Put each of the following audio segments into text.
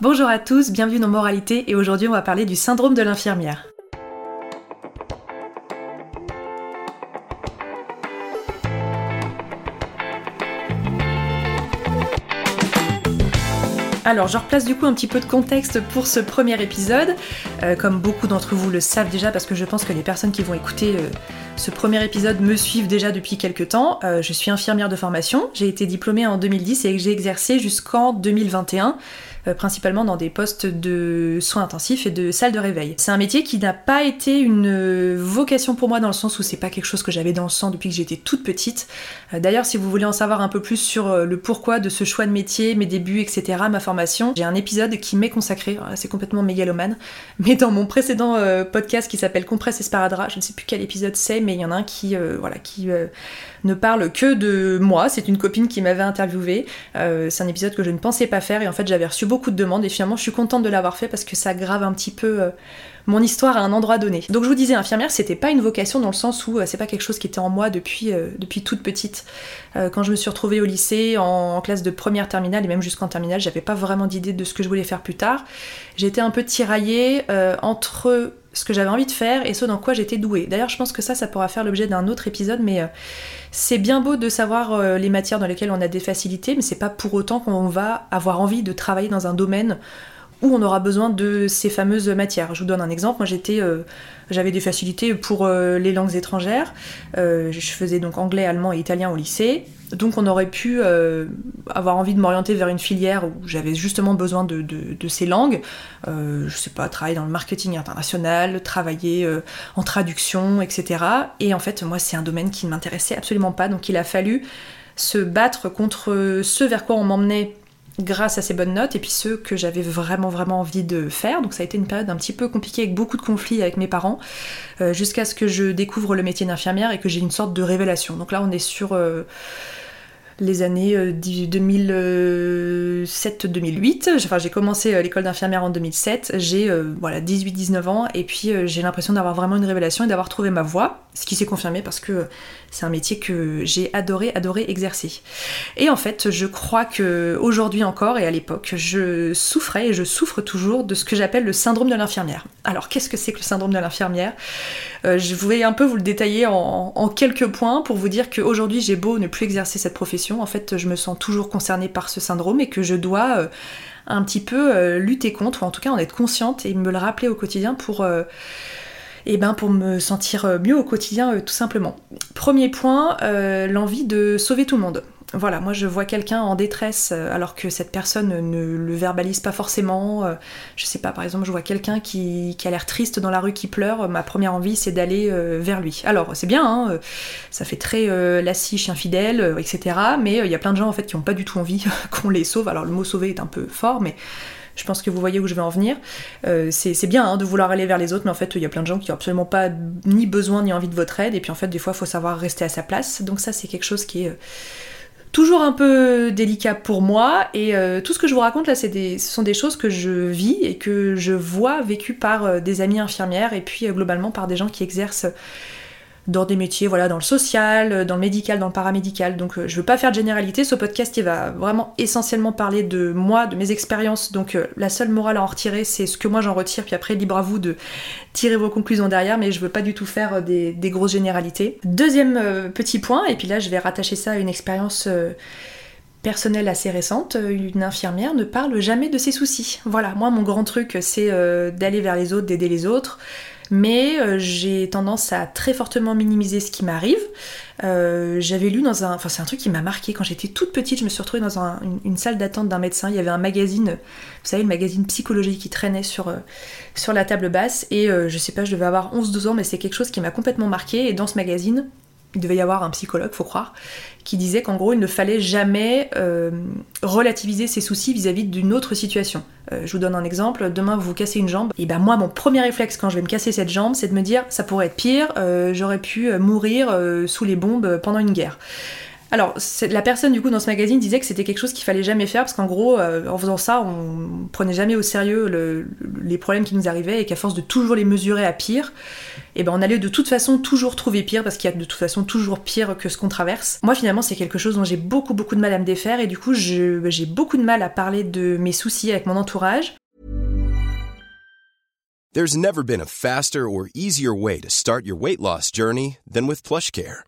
Bonjour à tous, bienvenue dans Moralité et aujourd'hui on va parler du syndrome de l'infirmière. Alors, je replace du coup un petit peu de contexte pour ce premier épisode. Euh, comme beaucoup d'entre vous le savent déjà, parce que je pense que les personnes qui vont écouter euh, ce premier épisode me suivent déjà depuis quelques temps. Euh, je suis infirmière de formation. J'ai été diplômée en 2010 et j'ai exercé jusqu'en 2021 euh, principalement dans des postes de soins intensifs et de salle de réveil. C'est un métier qui n'a pas été une vocation pour moi dans le sens où c'est pas quelque chose que j'avais dans le sang depuis que j'étais toute petite. Euh, D'ailleurs, si vous voulez en savoir un peu plus sur euh, le pourquoi de ce choix de métier, mes débuts, etc., ma formation, j'ai un épisode qui m'est consacré, c'est complètement mégalomane, mais dans mon précédent podcast qui s'appelle Compresse Esparadra, je ne sais plus quel épisode c'est, mais il y en a un qui, voilà, qui ne parle que de moi, c'est une copine qui m'avait interviewé, c'est un épisode que je ne pensais pas faire et en fait j'avais reçu beaucoup de demandes et finalement je suis contente de l'avoir fait parce que ça grave un petit peu euh, mon histoire à un endroit donné. Donc je vous disais, infirmière, c'était pas une vocation dans le sens où euh, c'est pas quelque chose qui était en moi depuis, euh, depuis toute petite. Euh, quand je me suis retrouvée au lycée, en, classe de première terminale et même jusqu'en terminale, j'avais pas vraiment d'idée de ce que je voulais faire plus tard. J'étais un peu tiraillée entre ce que j'avais envie de faire et ce dans quoi j'étais douée. D'ailleurs, je pense que ça, ça pourra faire l'objet d'un autre épisode, mais c'est bien beau de savoir les matières dans lesquelles on a des facilités, mais c'est pas pour autant qu'on va avoir envie de travailler dans un domaine où on aura besoin de ces fameuses matières. Je vous donne un exemple. Moi, j'étais, euh, j'avais des facilités pour euh, les langues étrangères. Euh, je faisais donc anglais, allemand et italien au lycée. Donc, on aurait pu avoir envie de m'orienter vers une filière où j'avais justement besoin de, ces langues. Je sais pas, travailler dans le marketing international, travailler en traduction, etc. Et en fait, moi, c'est un domaine qui ne m'intéressait absolument pas. Donc, il a fallu se battre contre ce vers quoi on m'emmenait grâce à ces bonnes notes et puis ceux que j'avais vraiment vraiment envie de faire. Donc ça a été une période un petit peu compliquée avec beaucoup de conflits avec mes parents euh, jusqu'à ce que je découvre le métier d'infirmière et que j'ai une sorte de révélation. Donc là on est sur euh, les années euh, 2007-2008. Enfin, j'ai commencé euh, l'école d'infirmière en 2007. J'ai euh, voilà 18-19 ans et puis euh, j'ai l'impression d'avoir vraiment une révélation et d'avoir trouvé ma voie, ce qui s'est confirmé parce que c'est un métier que j'ai adoré adoré exercer. Et en fait, je crois que aujourd'hui encore et à l'époque, je souffrais et je souffre toujours de ce que j'appelle le syndrome de l'infirmière. Alors, qu'est-ce que c'est que le syndrome de l'infirmière? Euh, Je voulais un peu vous le détailler en, en quelques points pour vous dire qu'aujourd'hui, j'ai beau ne plus exercer cette profession, en fait, je me sens toujours concernée par ce syndrome et que je dois euh, un petit peu euh, lutter contre, ou en tout cas en être consciente et me le rappeler au quotidien pour euh, eh ben pour me sentir mieux au quotidien tout simplement. Premier point, l'envie de sauver tout le monde. Voilà, moi je vois quelqu'un en détresse euh, alors que cette personne ne le verbalise pas forcément. euh, je sais pas, par exemple, je vois quelqu'un qui, a l'air triste dans la rue qui pleure. Ma première envie c'est d'aller euh, vers lui. Alors c'est bien, hein, ça fait très euh, lassie, chien fidèle, etc. Mais il y a plein de gens en fait qui ont pas du tout envie qu'on les sauve. Alors le mot sauver est un peu fort, mais je pense que vous voyez où je vais en venir. C'est bien hein, de vouloir aller vers les autres, mais en fait, il y a plein de gens qui ont absolument pas ni besoin ni envie de votre aide. Et puis en fait, des fois, il faut savoir rester à sa place. Donc ça, c'est quelque chose qui est toujours un peu délicat pour moi. Et euh, tout ce que je vous raconte là, ce sont des choses que je vis et que je vois vécues par euh, des amies infirmières et puis euh, globalement par des gens qui exercent dans des métiers, voilà, dans le social, dans le médical, dans le paramédical. Donc je veux pas faire de généralité, ce podcast il va vraiment essentiellement parler de moi, de mes expériences. Donc la seule morale à en retirer, c'est ce que moi j'en retire, puis après libre à vous de tirer vos conclusions derrière, mais je veux pas du tout faire des, des grosses généralités. Deuxième petit point, et puis là je vais rattacher ça à une expérience personnelle assez récente, une infirmière ne parle jamais de ses soucis. Voilà, moi mon grand truc c'est d'aller vers les autres, d'aider les autres, mais euh, j'ai tendance à très fortement minimiser ce qui m'arrive. Euh, j'avais lu dans un... Enfin c'est un truc qui m'a marqué. Quand j'étais toute petite, je me suis retrouvée dans une, salle d'attente d'un médecin, il y avait un magazine, vous savez le magazine psychologie qui traînait sur, euh, sur la table basse, et je sais pas, je devais avoir 11-12 ans, mais c'est quelque chose qui m'a complètement marqué, et dans ce magazine, il devait y avoir un psychologue, faut croire, qui disait qu'en gros, il ne fallait jamais euh, relativiser ses soucis vis-à-vis d'une autre situation. Euh, je vous donne un exemple, demain vous vous cassez une jambe, et ben moi, mon premier réflexe quand je vais me casser cette jambe, c'est de me dire, ça pourrait être pire, euh, j'aurais pu mourir sous les bombes pendant une guerre. Alors, la personne du coup dans ce magazine disait que c'était quelque chose qu'il fallait jamais faire parce qu'en gros, en faisant ça, on prenait jamais au sérieux les problèmes qui nous arrivaient et qu'à force de toujours les mesurer à pire, et ben on allait de toute façon toujours trouver pire parce qu'il y a de toute façon toujours pire que ce qu'on traverse. Moi finalement c'est quelque chose dont j'ai beaucoup beaucoup de mal à me défaire et du coup j'ai beaucoup de mal à parler de mes soucis avec mon entourage. There's never been a faster or easier way to start your weight loss journey than with PlushCare.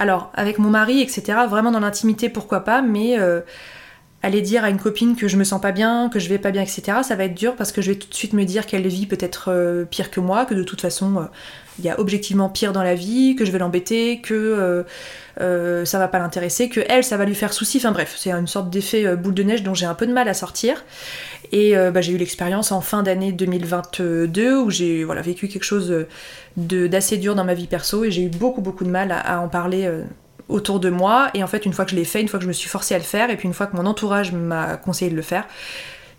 Alors, avec mon mari, etc., vraiment dans l'intimité, pourquoi pas, mais... Aller dire à une copine que je me sens pas bien, que je vais pas bien, etc., ça va être dur parce que je vais tout de suite me dire qu'elle vit peut-être euh, pire que moi, que de toute façon euh, il y a objectivement pire dans la vie, que je vais l'embêter, que euh, ça va pas l'intéresser, que elle ça va lui faire souci, enfin bref, c'est une sorte d'effet boule de neige dont j'ai un peu de mal à sortir. Et bah, j'ai eu l'expérience en fin d'année 2022 où j'ai voilà, vécu quelque chose d'assez dur dans ma vie perso et j'ai eu beaucoup beaucoup de mal à en parler autour de moi. Et en fait, une fois que je l'ai fait, une fois que je me suis forcée à le faire, et puis une fois que mon entourage m'a conseillé de le faire,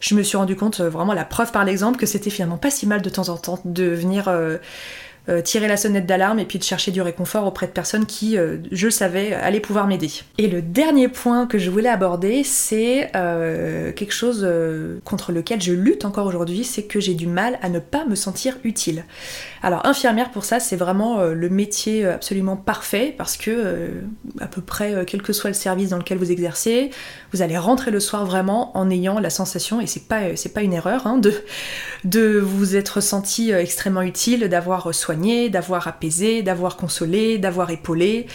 je me suis rendu compte, euh, vraiment la preuve par l'exemple, que c'était finalement pas si mal de temps en temps de venir euh, euh, tirer la sonnette d'alarme et puis de chercher du réconfort auprès de personnes qui, euh, je savais, allaient pouvoir m'aider. Et le dernier point que je voulais aborder, c'est euh, quelque chose contre lequel je lutte encore aujourd'hui, c'est que j'ai du mal à ne pas me sentir utile. Alors infirmière pour ça, c'est vraiment le métier absolument parfait parce que à peu près quel que soit le service dans lequel vous exercez, vous allez rentrer le soir vraiment en ayant la sensation, et c'est pas, pas une erreur, hein, de, de vous être senti extrêmement utile, d'avoir d'avoir apaisé, d'avoir consolé, d'avoir épaulé,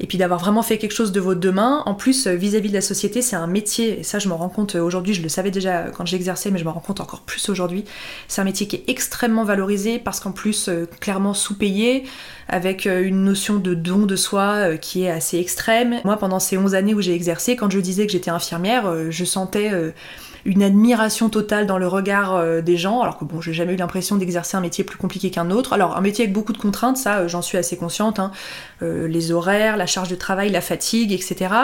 et puis d'avoir vraiment fait quelque chose de vos deux mains. En plus, euh, vis-à-vis de la société, c'est un métier, et ça je m'en rends compte euh, aujourd'hui, je le savais déjà quand j'exerçais, mais je m'en rends compte encore plus aujourd'hui. C'est un métier qui est extrêmement valorisé parce qu'en plus, euh, clairement sous-payé, avec une notion de don de soi qui est assez extrême. Moi, pendant ces 11 années où j'ai exercé, quand je disais que j'étais infirmière, je sentais une admiration totale dans le regard euh, des gens, alors que bon, j'ai jamais eu l'impression d'exercer un métier plus compliqué qu'un autre. Alors, un métier avec beaucoup de contraintes, ça, euh, j'en suis assez consciente, hein. euh, les horaires, la charge de travail, la fatigue, etc.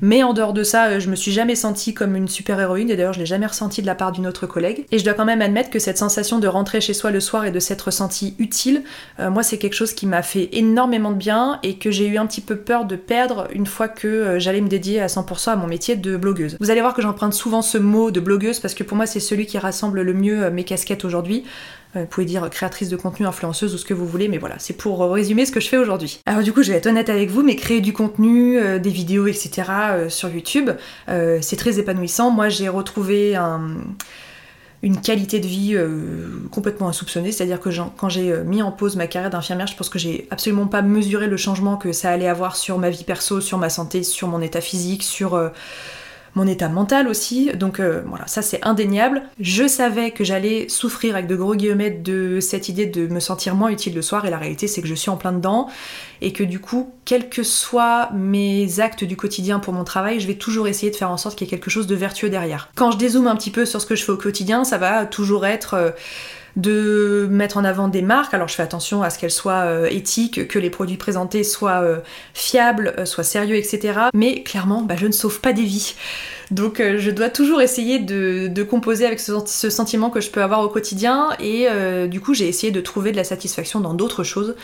Mais en dehors de ça, je me suis jamais sentie comme une super-héroïne, et d'ailleurs, je l'ai jamais ressenti de la part d'une autre collègue. Et je dois quand même admettre que cette sensation de rentrer chez soi le soir et de s'être sentie utile, moi, c'est quelque chose qui m'a fait énormément de bien et que j'ai eu un petit peu peur de perdre une fois que j'allais me dédier à 100% à mon métier de blogueuse. Vous allez voir que j'emprunte souvent ce mot de blogueuse parce que pour moi c'est celui qui rassemble le mieux mes casquettes aujourd'hui. Vous pouvez dire créatrice de contenu, influenceuse ou ce que vous voulez, mais voilà, c'est pour résumer ce que je fais aujourd'hui. Alors du coup, je vais être honnête avec vous, mais créer du contenu, des vidéos, etc. sur YouTube, c'est très épanouissant. Moi, j'ai retrouvé un une qualité de vie euh, complètement insoupçonnée. C'est-à-dire que quand j'ai euh, mis en pause ma carrière d'infirmière, je pense que j'ai absolument pas mesuré le changement que ça allait avoir sur ma vie perso, sur ma santé, sur mon état physique, sur euh, mon état mental aussi. Donc euh, voilà, ça c'est indéniable. Je savais que j'allais souffrir avec de gros guillemets de cette idée de me sentir moins utile le soir et la réalité c'est que je suis en plein dedans et que du coup, quels que soient mes actes du quotidien pour mon travail, je vais toujours essayer de faire en sorte qu'il y ait quelque chose de vertueux derrière. Quand je dézoome un petit peu sur ce que je fais au quotidien, ça va toujours être... Euh, de mettre en avant des marques. Alors je fais attention à ce qu'elles soient euh, éthiques, que les produits présentés soient fiables, soient sérieux, etc. Mais clairement, bah, je ne sauve pas des vies. Donc euh, je dois toujours essayer de, composer avec ce, sentiment que je peux avoir au quotidien et euh, du coup j'ai essayé de trouver de la satisfaction dans d'autres choses.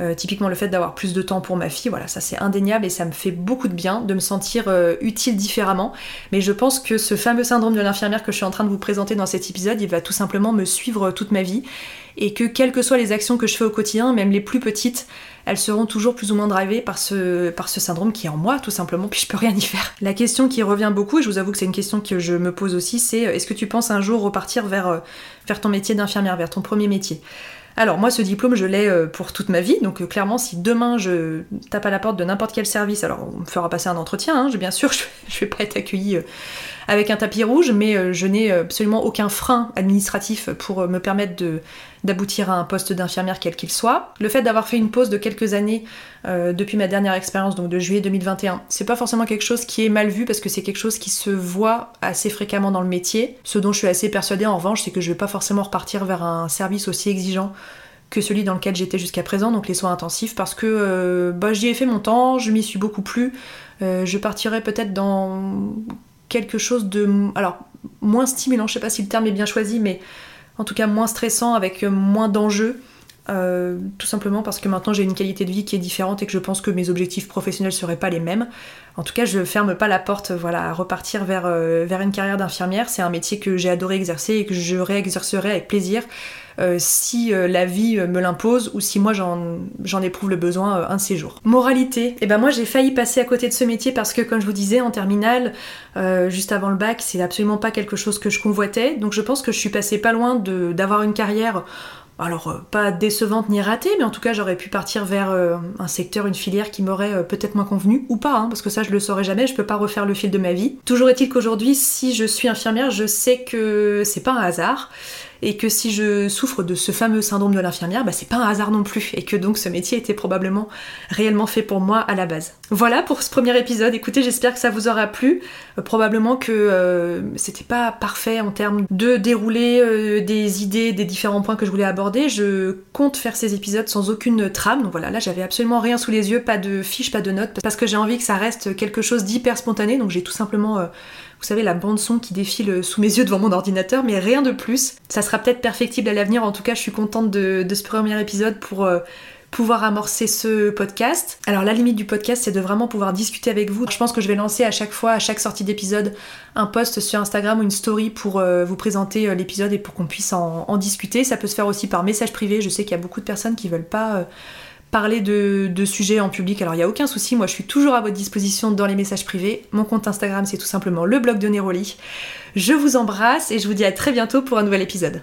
Euh, typiquement le fait d'avoir plus de temps pour ma fille, voilà, ça c'est indéniable et ça me fait beaucoup de bien de me sentir utile différemment. Mais je pense que ce fameux syndrome de l'infirmière que je suis en train de vous présenter dans cet épisode, il va tout simplement me suivre toute ma vie et que quelles que soient les actions que je fais au quotidien, même les plus petites, elles seront toujours plus ou moins drivées par ce, par ce syndrome qui est en moi, tout simplement, puis je peux rien y faire. La question qui revient beaucoup, et je vous avoue que c'est une question que je me pose aussi, c'est est-ce que tu penses un jour repartir vers, euh, vers ton métier d'infirmière, vers ton premier métier? Alors moi ce diplôme je l'ai euh, pour toute ma vie, donc euh, clairement si demain je tape à la porte de n'importe quel service, alors on me fera passer un entretien, hein, bien sûr je, je vais pas être accueillie avec un tapis rouge, mais euh, je n'ai absolument aucun frein administratif pour euh, me permettre de, d'aboutir à un poste d'infirmière quel qu'il soit. Le fait d'avoir fait une pause de quelques années euh, depuis ma dernière expérience, donc de juillet 2021, c'est pas forcément quelque chose qui est mal vu parce que c'est quelque chose qui se voit assez fréquemment dans le métier. Ce dont je suis assez persuadée en revanche, c'est que je vais pas forcément repartir vers un service aussi exigeant que celui dans lequel j'étais jusqu'à présent, donc les soins intensifs, parce que bah, j'y ai fait mon temps, je m'y suis beaucoup plu. je partirai peut-être dans quelque chose de alors moins stimulant, je sais pas si le terme est bien choisi, mais en tout cas moins stressant, avec moins d'enjeux. Euh, tout simplement parce que maintenant j'ai une qualité de vie qui est différente et que je pense que mes objectifs professionnels seraient pas les mêmes. En tout cas, je ferme pas la porte voilà, à repartir vers, euh, une carrière d'infirmière. C'est un métier que j'ai adoré exercer et que je réexercerai avec plaisir euh, si la vie me l'impose ou si moi j'en éprouve le besoin un de ces jours. Moralité, et eh ben moi j'ai failli passer à côté de ce métier parce que comme je vous disais en terminale, juste avant le bac, c'est absolument pas quelque chose que je convoitais. Donc je pense que je suis passée pas loin d'avoir une carrière alors euh, pas décevante ni ratée, mais en tout cas j'aurais pu partir vers euh, un secteur, une filière qui m'aurait euh, peut-être moins convenu, ou pas, hein, parce que ça je le saurais jamais, je peux pas refaire le fil de ma vie. Toujours est-il qu'aujourd'hui, si je suis infirmière, je sais que c'est pas un hasard et que si je souffre de ce fameux syndrome de l'infirmière, bah c'est pas un hasard non plus, et que donc ce métier était probablement réellement fait pour moi à la base. Voilà pour ce premier épisode, écoutez, j'espère que ça vous aura plu. Euh, probablement que euh, c'était pas parfait en termes de dérouler euh, des idées, des différents points que je voulais aborder. Je compte faire ces épisodes sans aucune trame, donc voilà, là j'avais absolument rien sous les yeux, pas de fiches, pas de notes, parce que j'ai envie que ça reste quelque chose d'hyper spontané, donc j'ai tout simplement vous savez, la bande-son qui défile sous mes yeux devant mon ordinateur, mais rien de plus. Ça sera peut-être perfectible à l'avenir, en tout cas, je suis contente de, ce premier épisode pour. Euh, pouvoir amorcer ce podcast. Alors la limite du podcast c'est de vraiment pouvoir discuter avec vous. Je pense que je vais lancer à chaque fois, à chaque sortie d'épisode, un post sur Instagram ou une story pour euh, vous présenter euh, l'épisode et pour qu'on puisse en, discuter. Ça peut se faire aussi par message privé. Je sais qu'il y a beaucoup de personnes qui veulent pas parler de, sujets en public. Alors il n'y a aucun souci, moi je suis toujours à votre disposition dans les messages privés. Mon compte Instagram c'est tout simplement le blog de Neroli. Je vous embrasse et je vous dis à très bientôt pour un nouvel épisode.